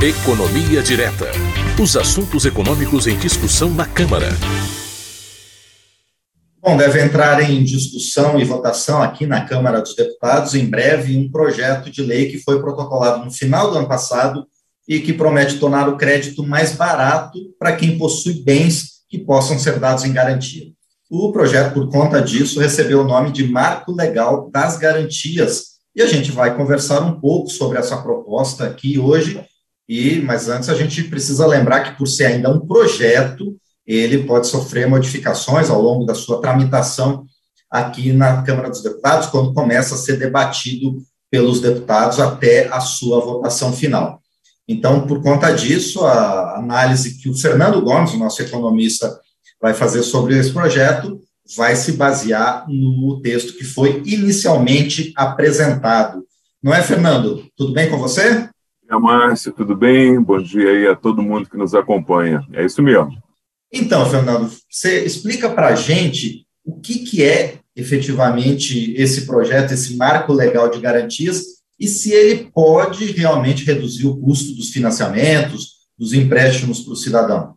Economia Direta. Os assuntos econômicos em discussão na Câmara. Bom, deve entrar em discussão e votação aqui na Câmara dos Deputados em breve um projeto de lei que foi protocolado no final do ano passado e que promete tornar o crédito mais barato para quem possui bens que possam ser dados em garantia. O projeto, por conta disso, recebeu o nome de Marco Legal das Garantias. E a gente vai conversar um pouco sobre essa proposta aqui hoje e, mas antes a gente precisa lembrar que por ser ainda um projeto, ele pode sofrer modificações ao longo da sua tramitação aqui na Câmara dos Deputados, quando começa a ser debatido pelos deputados até a sua votação final. Então, por conta disso, a análise que o Fernando Gomes, nosso economista, vai fazer sobre esse projeto vai se basear no texto que foi inicialmente apresentado. Não é, Fernando? Tudo bem com você? É, Márcio, tudo bem? Bom dia aí a todo mundo que nos acompanha. É isso mesmo. Então, Fernando, você explica para a gente o que, que é efetivamente esse projeto, esse marco legal de garantias, e se ele pode realmente reduzir o custo dos financiamentos, dos empréstimos para o cidadão.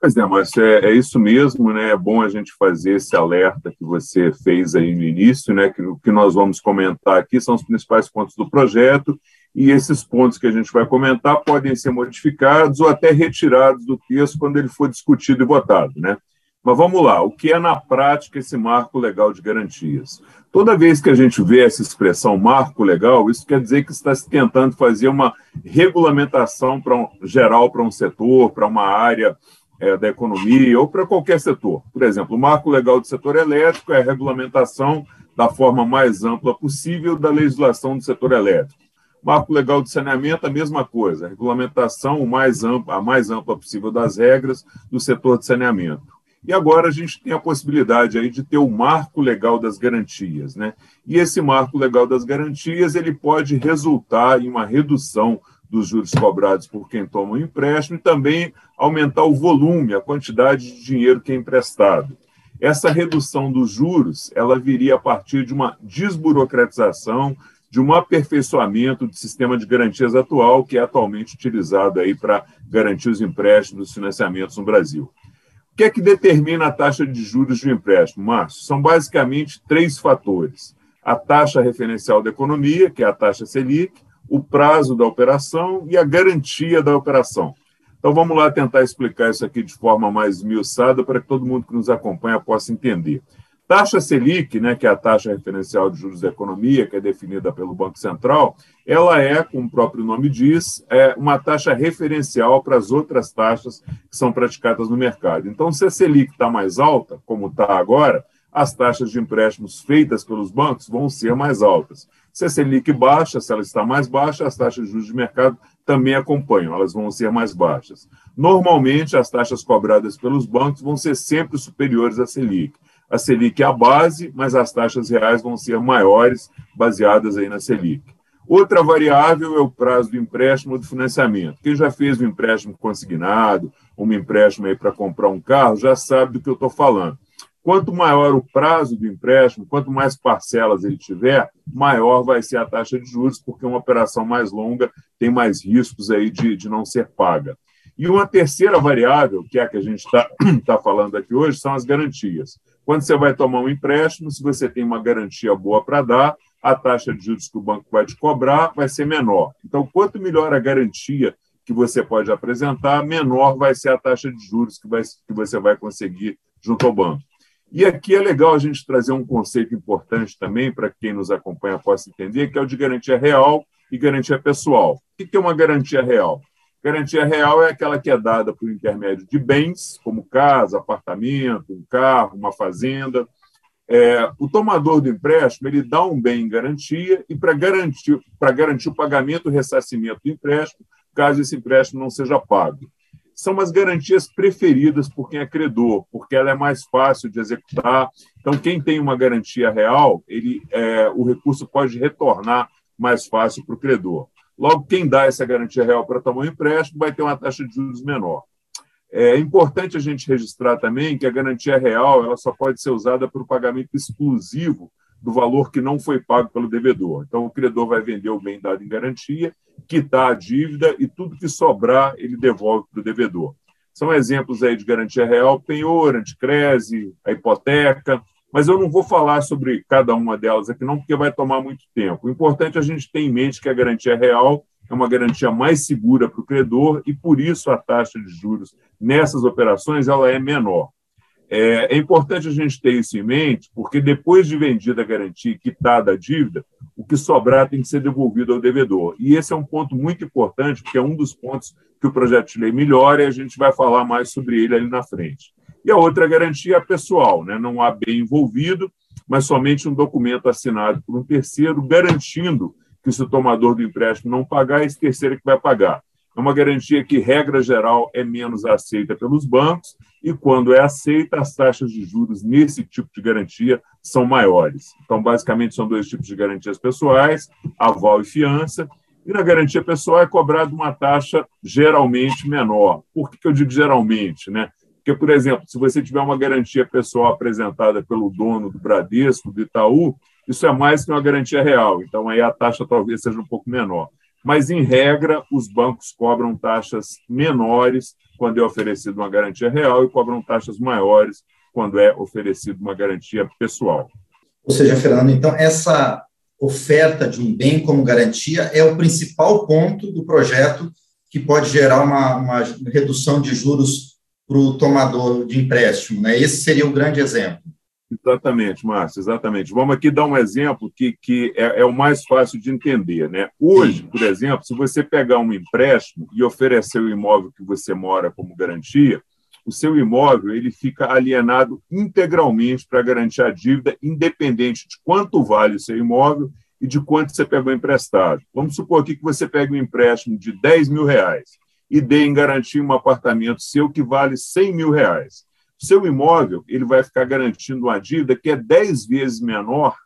Pois é, Márcio, é, é, isso mesmo, né? É bom a gente fazer esse alerta que você fez aí no início, né? Que o que nós vamos comentar aqui são os principais pontos do projeto e esses pontos que a gente vai comentar podem ser modificados ou até retirados do texto quando ele for discutido e votado, né? Mas vamos lá, o que é na prática esse marco legal de garantias? Toda vez que a gente vê essa expressão marco legal, isso quer dizer que está se tentando fazer uma regulamentação para um, geral para um setor, para uma área é, da economia ou para qualquer setor. Por exemplo, o marco legal do setor elétrico é a regulamentação da forma mais ampla possível da legislação do setor elétrico. Marco legal de saneamento, a mesma coisa, a regulamentação mais ampla, a mais ampla possível das regras do setor de saneamento. E agora a gente tem a possibilidade aí de ter o marco legal das garantias, né? E esse marco legal das garantias, ele pode resultar em uma redução dos juros cobrados por quem toma o um empréstimo e também aumentar o volume, a quantidade de dinheiro que é emprestado. Essa redução dos juros, ela viria a partir de uma desburocratização, de um aperfeiçoamento do sistema de garantias atual, que é atualmente utilizado aí para garantir os empréstimos, os financiamentos no Brasil. O que é que determina a taxa de juros de um empréstimo, Márcio? São basicamente três fatores. A taxa referencial da economia, que é a taxa Selic, o prazo da operação e a garantia da operação. Então vamos lá tentar explicar isso aqui de forma mais esmiuçada para que todo mundo que nos acompanha possa entender. Taxa Selic, né, que é a taxa referencial de juros da economia, que é definida pelo Banco Central, ela é, como o próprio nome diz, é uma taxa referencial para as outras taxas que são praticadas no mercado. Então, se a Selic está mais alta, como está agora, as taxas de empréstimos feitas pelos bancos vão ser mais altas. Se a Selic baixa, se ela está mais baixa, as taxas de juros de mercado também acompanham, elas vão ser mais baixas. Normalmente, as taxas cobradas pelos bancos vão ser sempre superiores à Selic a Selic é a base, mas as taxas reais vão ser maiores, baseadas aí na Selic. Outra variável é o prazo do empréstimo ou do financiamento. Quem já fez um empréstimo consignado, um empréstimo aí para comprar um carro, já sabe do que eu estou falando. Quanto maior o prazo do empréstimo, quanto mais parcelas ele tiver, maior vai ser a taxa de juros, porque uma operação mais longa tem mais riscos aí de, de não ser paga. E uma terceira variável, que é a que a gente está tá falando aqui hoje, são as garantias. Quando você vai tomar um empréstimo, se você tem uma garantia boa para dar, a taxa de juros que o banco vai te cobrar vai ser menor. Então, quanto melhor a garantia que você pode apresentar, menor vai ser a taxa de juros que, vai, que você vai conseguir junto ao banco. E aqui é legal a gente trazer um conceito importante também para quem nos acompanha possa entender, que é o de garantia real e garantia pessoal. O que é uma garantia real? Garantia real é aquela que é dada por intermédio de bens, como casa, apartamento, um carro, uma fazenda. É, o tomador do empréstimo ele dá um bem em garantia e para garantir, garantir o pagamento e ressarcimento do empréstimo, caso esse empréstimo não seja pago. São as garantias preferidas por quem é credor, porque ela é mais fácil de executar. Então, quem tem uma garantia real, ele, é, o recurso pode retornar mais fácil para o credor. Logo, quem dá essa garantia real para tomar um empréstimo vai ter uma taxa de juros menor. É importante a gente registrar também que a garantia real ela só pode ser usada para o pagamento exclusivo do valor que não foi pago pelo devedor. Então, o credor vai vender o bem dado em garantia, quitar a dívida e tudo que sobrar ele devolve para o devedor. São exemplos aí de garantia real, penhor, anticrese, a hipoteca, mas eu não vou falar sobre cada uma delas aqui não, porque vai tomar muito tempo. O importante é a gente ter em mente que a garantia real é uma garantia mais segura para o credor e, por isso, a taxa de juros nessas operações ela é menor. É, é, importante a gente ter isso em mente, porque depois de vendida a garantia e quitada a dívida, o que sobrar tem que ser devolvido ao devedor. E esse é um ponto muito importante, porque é um dos pontos que o projeto de lei melhora e a gente vai falar mais sobre ele ali na frente. E a outra garantia é pessoal, né? não há bem envolvido, mas somente um documento assinado por um terceiro garantindo que se o tomador do empréstimo não pagar, esse terceiro é que vai pagar. É uma garantia que, regra geral, é menos aceita pelos bancos e, quando é aceita, as taxas de juros nesse tipo de garantia são maiores. Então, basicamente, são dois tipos de garantias pessoais, aval e fiança, e na garantia pessoal é cobrada uma taxa geralmente menor. Por que eu digo geralmente? Né? Porque, por exemplo, se você tiver uma garantia pessoal apresentada pelo dono do Bradesco, do Itaú, isso é mais que uma garantia real. Então, aí a taxa talvez seja um pouco menor mas, em regra, os bancos cobram taxas menores quando é oferecida uma garantia real e cobram taxas maiores quando é oferecida uma garantia pessoal. Ou seja, Fernando, então, essa oferta de um bem como garantia é o principal ponto do projeto que pode gerar uma, uma redução de juros para o tomador de empréstimo. Né? Esse seria o grande exemplo. Exatamente, Márcio, exatamente. Vamos aqui dar um exemplo que, que é, é, o mais fácil de entender. Né? Hoje, por exemplo, se você pegar um empréstimo e oferecer o imóvel que você mora como garantia, o seu imóvel ele fica alienado integralmente para garantir a dívida, independente de quanto vale o seu imóvel e de quanto você pegou emprestado. Vamos supor aqui que você pega um empréstimo de 10 mil reais e dê em garantia um apartamento seu que vale 100 mil reais seu imóvel ele vai ficar garantindo uma dívida que é 10 vezes menor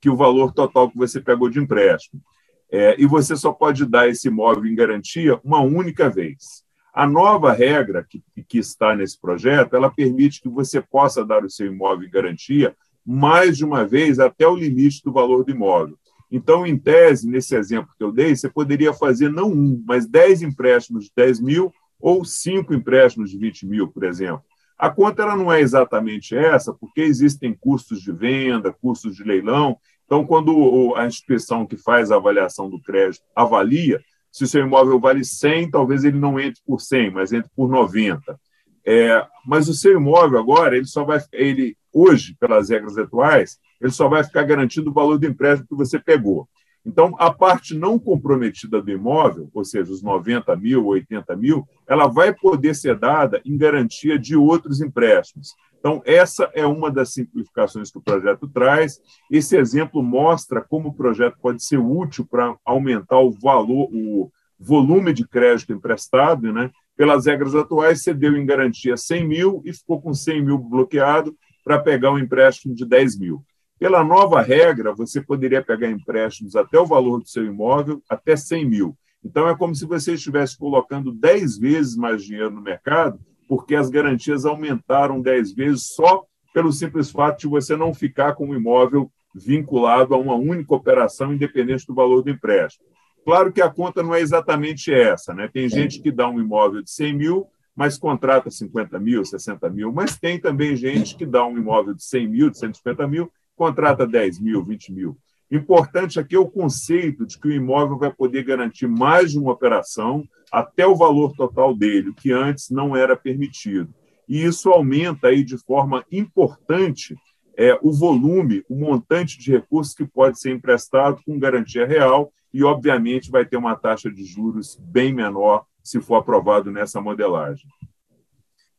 que o valor total que você pegou de empréstimo. É, e você só pode dar esse imóvel em garantia uma única vez. A nova regra que, que está nesse projeto, ela permite que você possa dar o seu imóvel em garantia mais de uma vez até o limite do valor do imóvel. Então, em tese, nesse exemplo que eu dei, você poderia fazer não um, mas 10 empréstimos de 10 mil ou cinco empréstimos de 20 mil, por exemplo. A conta ela não é exatamente essa, porque existem custos de venda, custos de leilão. Então, quando a instituição que faz a avaliação do crédito avalia, se o seu imóvel vale 100, talvez ele não entre por 100, mas entre por 90. É, mas o seu imóvel agora, ele só vai, ele hoje, pelas regras atuais, ele só vai ficar garantindo o valor do empréstimo que você pegou. Então, a parte não comprometida do imóvel, ou seja, os 90 mil, 80 mil, ela vai poder ser dada em garantia de outros empréstimos. Então, essa é uma das simplificações que o projeto traz. Esse exemplo mostra como o projeto pode ser útil para aumentar o valor, o volume de crédito emprestado. Né? Pelas regras atuais, você deu em garantia 100 mil e ficou com 100 mil bloqueado para pegar um empréstimo de 10 mil. Pela nova regra, você poderia pegar empréstimos até o valor do seu imóvel, até 100 mil. Então, é como se você estivesse colocando 10 vezes mais dinheiro no mercado, porque as garantias aumentaram 10 vezes só pelo simples fato de você não ficar com o imóvel vinculado a uma única operação, independente do valor do empréstimo. Claro que a conta não é exatamente essa. Né? Tem gente que dá um imóvel de 100 mil, mas contrata 50 mil, 60 mil, mas tem também gente que dá um imóvel de 100 mil, de 150 mil, contrata 10 mil, 20 mil. Importante aqui é o conceito de que o imóvel vai poder garantir mais de uma operação até o valor total dele, que antes não era permitido. E isso aumenta aí de forma importante é, o volume, o montante de recursos que pode ser emprestado com garantia real e, obviamente, vai ter uma taxa de juros bem menor se for aprovado nessa modelagem.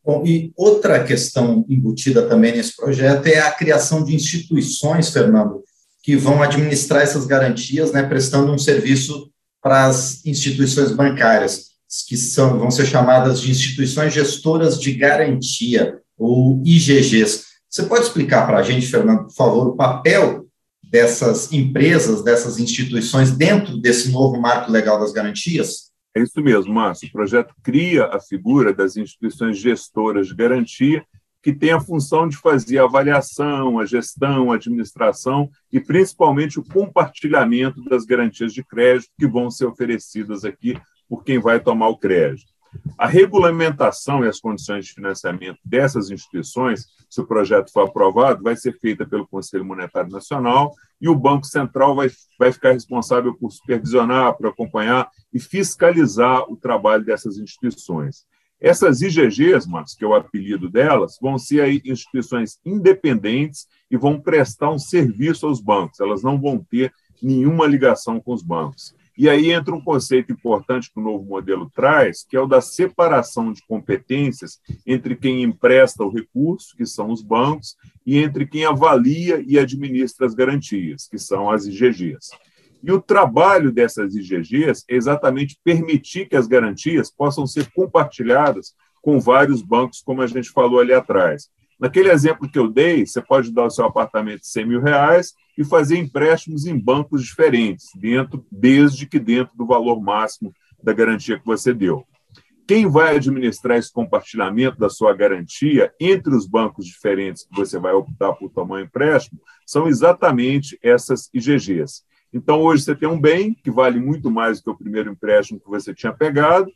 Bom, e outra questão embutida também nesse projeto é a criação de instituições, Fernando, que vão administrar essas garantias, né, prestando um serviço para as instituições bancárias, que são, vão ser chamadas de instituições gestoras de garantia, ou IGGs. Você pode explicar para a gente, Fernando, por favor, o papel dessas empresas, dessas instituições dentro desse novo marco legal das garantias? É isso mesmo, Márcio. O projeto cria a figura das instituições gestoras de garantia, que tem a função de fazer a avaliação, a gestão, a administração e principalmente o compartilhamento das garantias de crédito que vão ser oferecidas aqui por quem vai tomar o crédito. A regulamentação e as condições de financiamento dessas instituições, se o projeto for aprovado, vai ser feita pelo Conselho Monetário Nacional e o Banco Central vai, vai ficar responsável por supervisionar, por acompanhar e fiscalizar o trabalho dessas instituições. Essas IGGs, Marcos, que é o apelido delas, vão ser aí instituições independentes e vão prestar um serviço aos bancos. Elas não vão ter nenhuma ligação com os bancos. E aí entra um conceito importante que o novo modelo traz, que é o da separação de competências entre quem empresta o recurso, que são os bancos, e entre quem avalia e administra as garantias, que são as IGGs. E o trabalho dessas IGGs é exatamente permitir que as garantias possam ser compartilhadas com vários bancos, como a gente falou ali atrás. Naquele exemplo que eu dei, você pode dar o seu apartamento de 100 mil reais e fazer empréstimos em bancos diferentes, dentro, desde que dentro do valor máximo da garantia que você deu. Quem vai administrar esse compartilhamento da sua garantia entre os bancos diferentes que você vai optar por tomar empréstimo são exatamente essas IGGs. Então, hoje você tem um bem que vale muito mais do que o primeiro empréstimo que você tinha pegado.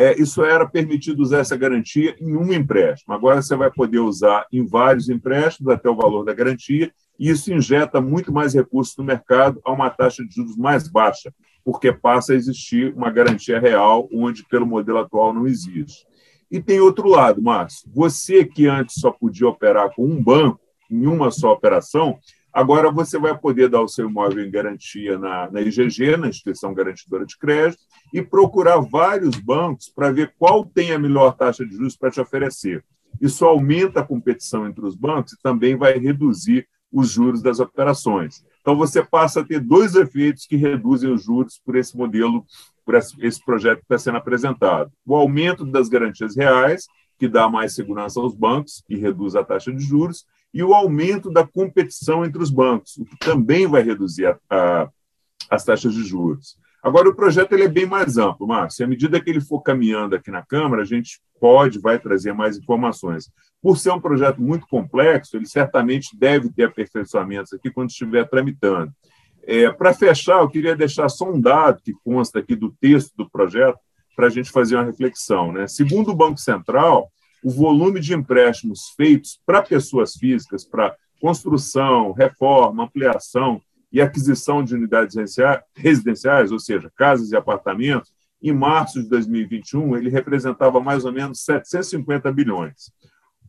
É, isso era permitido usar essa garantia em um empréstimo. Agora você vai poder usar em vários empréstimos até o valor da garantia, e isso injeta muito mais recursos no mercado a uma taxa de juros mais baixa, porque passa a existir uma garantia real, onde pelo modelo atual não existe. E tem outro lado, Márcio. Você que antes só podia operar com um banco, em uma só operação, Agora você vai poder dar o seu imóvel em garantia na, na IGG, na Instituição Garantidora de Crédito, e procurar vários bancos para ver qual tem a melhor taxa de juros para te oferecer. Isso aumenta a competição entre os bancos e também vai reduzir os juros das operações. Então você passa a ter dois efeitos que reduzem os juros por esse modelo, por esse projeto que está sendo apresentado: o aumento das garantias reais, que dá mais segurança aos bancos e reduz a taxa de juros, e o aumento da competição entre os bancos, o que também vai reduzir a, a, as taxas de juros. Agora, o projeto ele é bem mais amplo, Márcio. À medida que ele for caminhando aqui na Câmara, a gente pode, vai trazer mais informações. Por ser um projeto muito complexo, ele certamente deve ter aperfeiçoamentos aqui quando estiver tramitando. É, Para fechar, eu queria deixar só um dado que consta aqui do texto do projeto para a gente fazer uma reflexão. Né? Segundo o Banco Central, o volume de empréstimos feitos para pessoas físicas, para construção, reforma, ampliação e aquisição de unidades residenciais, ou seja, casas e apartamentos, em março de 2021, ele representava mais ou menos 750 bilhões.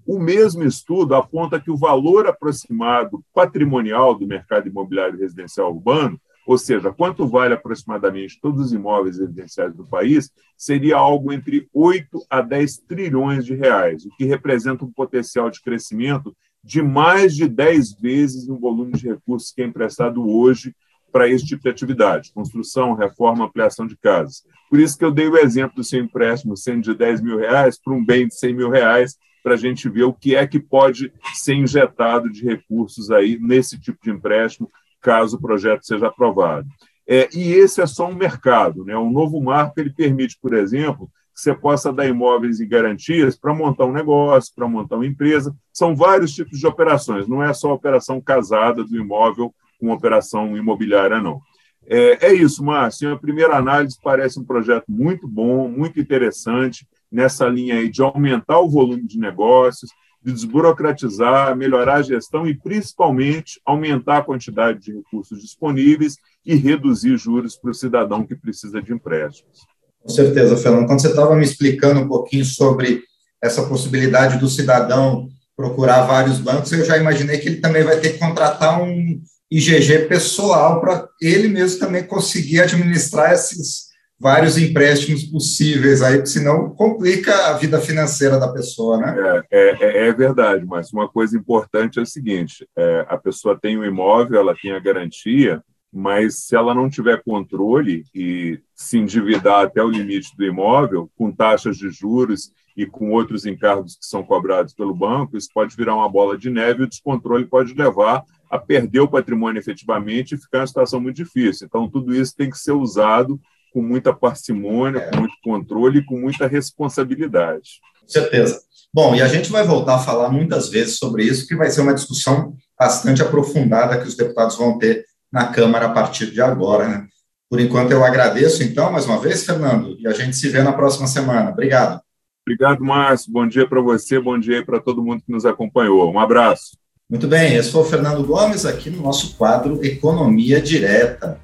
O mesmo estudo aponta que o valor aproximado patrimonial do mercado imobiliário residencial urbano ou seja, quanto vale aproximadamente todos os imóveis residenciais do país, seria algo entre 8 a 10 trilhões de reais, o que representa um potencial de crescimento de mais de 10 vezes o volume de recursos que é emprestado hoje para esse tipo de atividade, construção, reforma, ampliação de casas. Por isso que eu dei o exemplo do seu empréstimo sendo de 10 mil reais para um bem de 100 mil reais, para a gente ver o que é que pode ser injetado de recursos aí nesse tipo de empréstimo, caso o projeto seja aprovado. É, e esse é só um mercado. Né? O novo marco ele permite, por exemplo, que você possa dar imóveis e garantias para montar um negócio, para montar uma empresa. São vários tipos de operações, não é só a operação casada do imóvel com operação imobiliária, não. É, é isso, Márcio. A primeira análise parece um projeto muito bom, muito interessante, nessa linha aí de aumentar o volume de negócios, de desburocratizar, melhorar a gestão e, principalmente, aumentar a quantidade de recursos disponíveis e reduzir juros para o cidadão que precisa de empréstimos. Com certeza, Fernando. Quando você estava me explicando um pouquinho sobre essa possibilidade do cidadão procurar vários bancos, eu já imaginei que ele também vai ter que contratar um IGG pessoal para ele mesmo também conseguir administrar esses vários empréstimos possíveis aí, porque senão complica a vida financeira da pessoa, né? É, é, é verdade, mas uma coisa importante é o seguinte: é, a pessoa tem o um imóvel, ela tem a garantia, mas se ela não tiver controle e se endividar até o limite do imóvel, com taxas de juros e com outros encargos que são cobrados pelo banco, isso pode virar uma bola de neve e o descontrole pode levar a perder o patrimônio efetivamente e ficar em uma situação muito difícil. Então, tudo isso tem que ser usado com muita parcimônia, é. com muito controle e com muita responsabilidade. Com Certeza. Bom, e a gente vai voltar a falar muitas vezes sobre isso, que vai ser uma discussão bastante aprofundada que os deputados vão ter na Câmara a partir de agora. Né? Por enquanto, eu agradeço, então, mais uma vez, Fernando, e a gente se vê na próxima semana. Obrigado. Obrigado, Márcio. Bom dia para você, bom dia para todo mundo que nos acompanhou. Um abraço. Muito bem, esse foi o Fernando Gomes aqui no nosso quadro Economia Direta,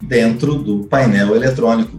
dentro do painel eletrônico.